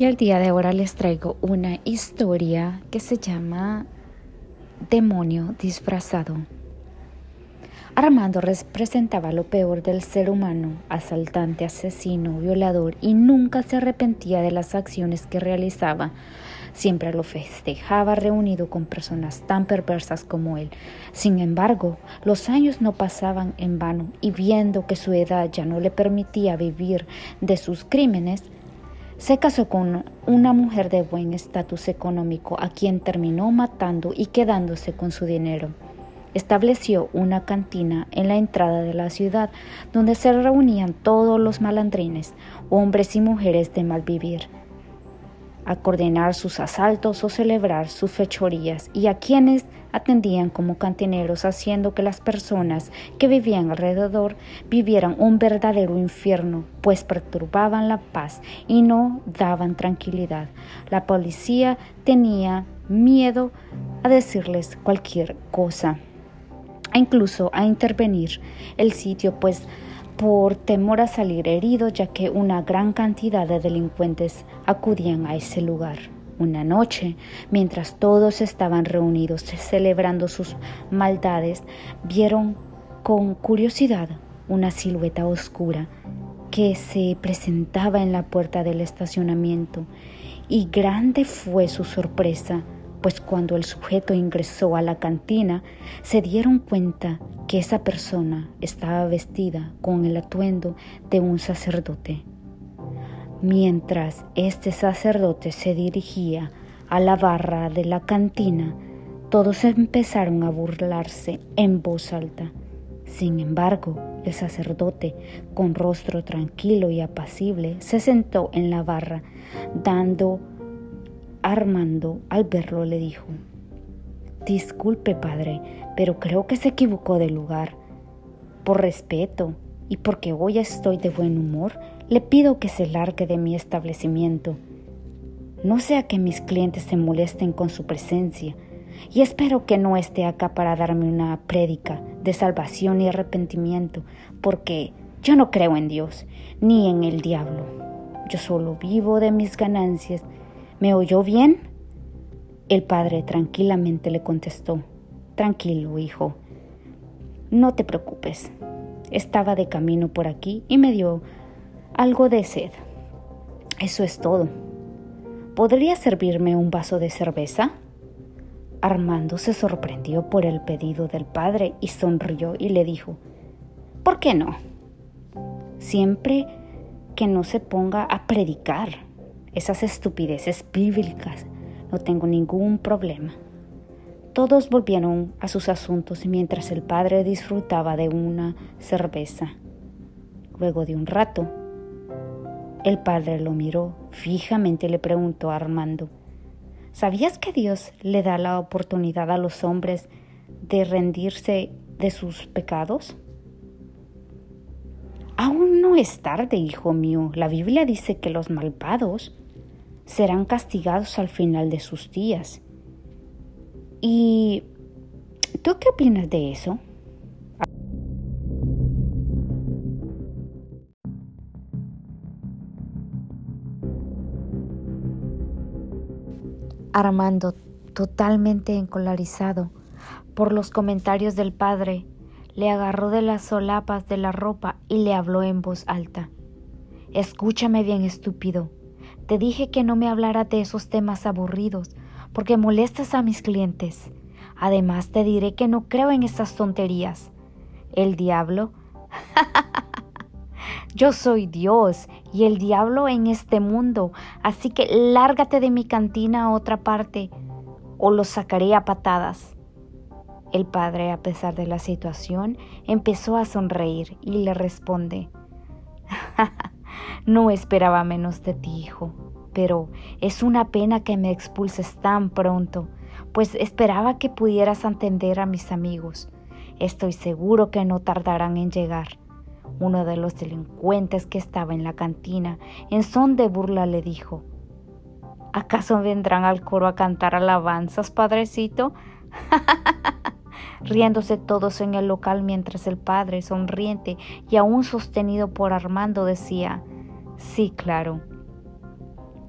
Y el día de ahora les traigo una historia que se llama Demonio disfrazado. Armando representaba lo peor del ser humano, asaltante, asesino, violador, y nunca se arrepentía de las acciones que realizaba. Siempre lo festejaba reunido con personas tan perversas como él. Sin embargo, los años no pasaban en vano y viendo que su edad ya no le permitía vivir de sus crímenes, se casó con una mujer de buen estatus económico a quien terminó matando y quedándose con su dinero. Estableció una cantina en la entrada de la ciudad donde se reunían todos los malandrines, hombres y mujeres de mal vivir a coordinar sus asaltos o celebrar sus fechorías y a quienes atendían como cantineros haciendo que las personas que vivían alrededor vivieran un verdadero infierno, pues perturbaban la paz y no daban tranquilidad. La policía tenía miedo a decirles cualquier cosa, e incluso a intervenir el sitio, pues por temor a salir herido, ya que una gran cantidad de delincuentes acudían a ese lugar. Una noche, mientras todos estaban reunidos celebrando sus maldades, vieron con curiosidad una silueta oscura que se presentaba en la puerta del estacionamiento y grande fue su sorpresa pues cuando el sujeto ingresó a la cantina se dieron cuenta que esa persona estaba vestida con el atuendo de un sacerdote. Mientras este sacerdote se dirigía a la barra de la cantina, todos empezaron a burlarse en voz alta. Sin embargo, el sacerdote, con rostro tranquilo y apacible, se sentó en la barra, dando Armando, al verlo, le dijo, Disculpe, padre, pero creo que se equivocó de lugar. Por respeto y porque hoy estoy de buen humor, le pido que se largue de mi establecimiento. No sea que mis clientes se molesten con su presencia, y espero que no esté acá para darme una prédica de salvación y arrepentimiento, porque yo no creo en Dios ni en el diablo. Yo solo vivo de mis ganancias ¿Me oyó bien? El padre tranquilamente le contestó, Tranquilo, hijo, no te preocupes. Estaba de camino por aquí y me dio algo de sed. Eso es todo. ¿Podría servirme un vaso de cerveza? Armando se sorprendió por el pedido del padre y sonrió y le dijo, ¿por qué no? Siempre que no se ponga a predicar esas estupideces bíblicas. No tengo ningún problema. Todos volvieron a sus asuntos mientras el padre disfrutaba de una cerveza. Luego de un rato, el padre lo miró fijamente y le preguntó a Armando, ¿sabías que Dios le da la oportunidad a los hombres de rendirse de sus pecados? Aún no es tarde, hijo mío. La Biblia dice que los malvados serán castigados al final de sus días. ¿Y tú qué opinas de eso? Armando, totalmente encolarizado por los comentarios del padre, le agarró de las solapas de la ropa y le habló en voz alta. Escúchame bien, estúpido. Te dije que no me hablara de esos temas aburridos, porque molestas a mis clientes. Además te diré que no creo en esas tonterías. El diablo. Yo soy Dios y el diablo en este mundo, así que lárgate de mi cantina a otra parte o lo sacaré a patadas. El padre, a pesar de la situación, empezó a sonreír y le responde, No esperaba menos de ti, hijo, pero es una pena que me expulses tan pronto, pues esperaba que pudieras atender a mis amigos. Estoy seguro que no tardarán en llegar. Uno de los delincuentes que estaba en la cantina, en son de burla, le dijo, ¿Acaso vendrán al coro a cantar alabanzas, padrecito? riéndose todos en el local mientras el padre, sonriente y aún sostenido por Armando, decía, sí, claro.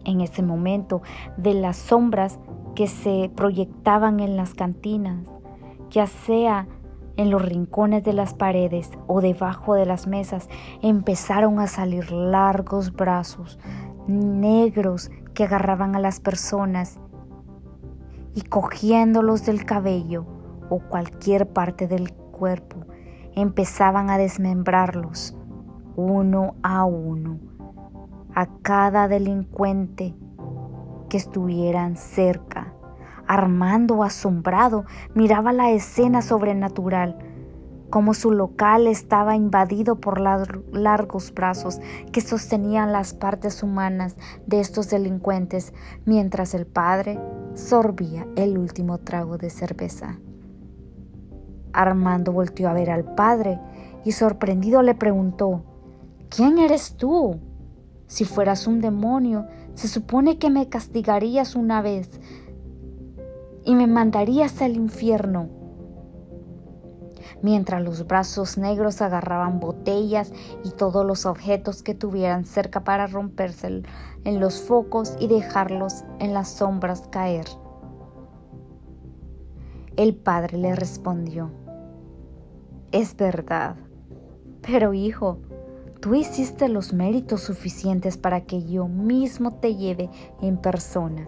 en ese momento de las sombras que se proyectaban en las cantinas, ya sea en los rincones de las paredes o debajo de las mesas, empezaron a salir largos brazos negros que agarraban a las personas y cogiéndolos del cabello o cualquier parte del cuerpo, empezaban a desmembrarlos uno a uno a cada delincuente que estuvieran cerca. Armando, asombrado, miraba la escena sobrenatural, como su local estaba invadido por largos brazos que sostenían las partes humanas de estos delincuentes, mientras el padre sorbía el último trago de cerveza. Armando volteó a ver al padre y sorprendido le preguntó, ¿Quién eres tú? Si fueras un demonio, se supone que me castigarías una vez y me mandarías al infierno. Mientras los brazos negros agarraban botellas y todos los objetos que tuvieran cerca para romperse en los focos y dejarlos en las sombras caer. El padre le respondió, es verdad, pero hijo, Tú hiciste los méritos suficientes para que yo mismo te lleve en persona.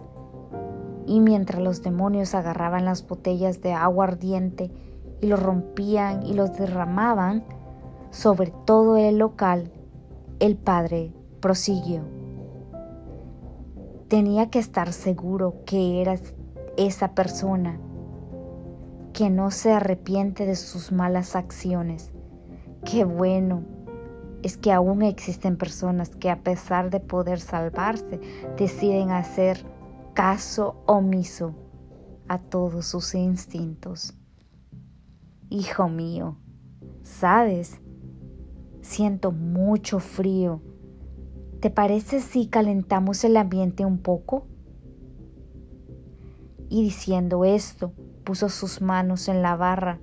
Y mientras los demonios agarraban las botellas de agua ardiente y los rompían y los derramaban sobre todo el local, el padre prosiguió. Tenía que estar seguro que eras esa persona que no se arrepiente de sus malas acciones. Qué bueno es que aún existen personas que a pesar de poder salvarse, deciden hacer caso omiso a todos sus instintos. Hijo mío, ¿sabes? Siento mucho frío. ¿Te parece si calentamos el ambiente un poco? Y diciendo esto, puso sus manos en la barra,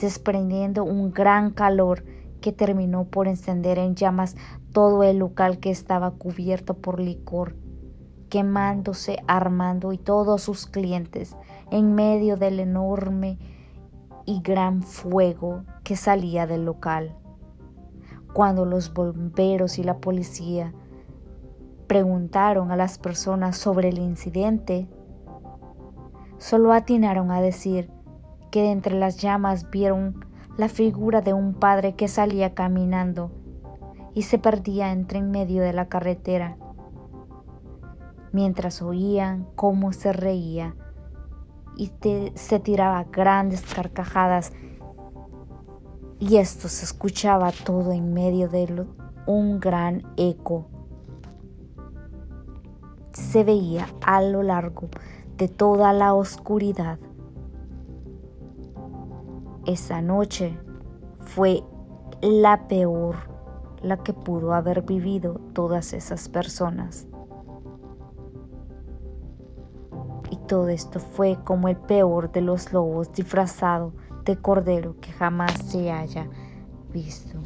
desprendiendo un gran calor que terminó por encender en llamas todo el local que estaba cubierto por licor, quemándose Armando y todos sus clientes en medio del enorme y gran fuego que salía del local. Cuando los bomberos y la policía preguntaron a las personas sobre el incidente, solo atinaron a decir que de entre las llamas vieron la figura de un padre que salía caminando y se perdía entre en medio de la carretera, mientras oían cómo se reía y se tiraba grandes carcajadas y esto se escuchaba todo en medio de un gran eco. Se veía a lo largo de toda la oscuridad esa noche fue la peor, la que pudo haber vivido todas esas personas. Todo esto fue como el peor de los lobos disfrazado de cordero que jamás se haya visto.